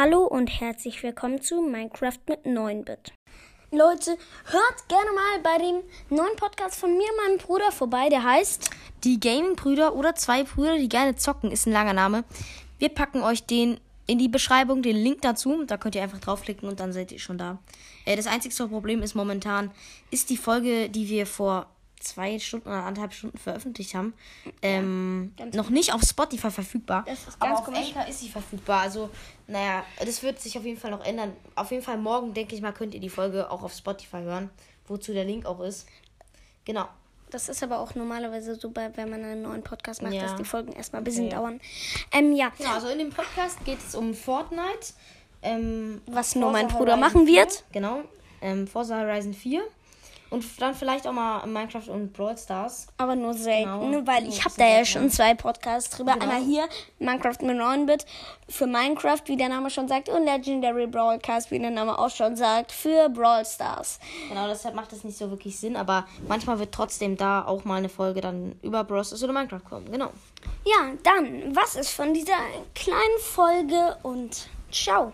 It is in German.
Hallo und herzlich willkommen zu Minecraft mit 9-Bit. Leute, hört gerne mal bei dem neuen Podcast von mir und meinem Bruder vorbei, der heißt Die Gaming-Brüder oder zwei Brüder, die gerne zocken, ist ein langer Name. Wir packen euch den in die Beschreibung, den Link dazu. Da könnt ihr einfach draufklicken und dann seid ihr schon da. Äh, das einzigste Problem ist momentan, ist die Folge, die wir vor zwei Stunden oder anderthalb Stunden veröffentlicht haben, ähm, noch nicht auf Spotify verfügbar. Das ist Aber ganz auf komisch. Anchor ist sie verfügbar. Also, naja, das wird sich auf jeden Fall noch ändern. Auf jeden Fall morgen, denke ich mal, könnt ihr die Folge auch auf Spotify hören, wozu der Link auch ist. Genau. Das ist aber auch normalerweise so, bei, wenn man einen neuen Podcast macht, Ja. dass die Folgen erstmal ein bisschen Okay. dauern. Ähm, ja, Genau, also in dem Podcast geht es um Fortnite. Ähm, Was nur mein Bruder machen 4, wird. Genau. Ähm, Forza Horizon 4. Und dann vielleicht auch mal Minecraft und Brawl Stars. aber nur selten, Genau. weil ich habe da ja schon zwei Podcasts drüber. Genau. Einmal hier, Minecraft mit 9-Bit, für Minecraft, wie der Name schon sagt, und Legendary Broadcast, wie der Name auch schon sagt, für Brawl Stars. Genau, deshalb macht das nicht so wirklich Sinn. Aber manchmal wird trotzdem da auch mal eine Folge dann über Brawl Stars oder Minecraft kommen. Genau. Ja, dann, was ist von dieser kleinen Folge und ciao.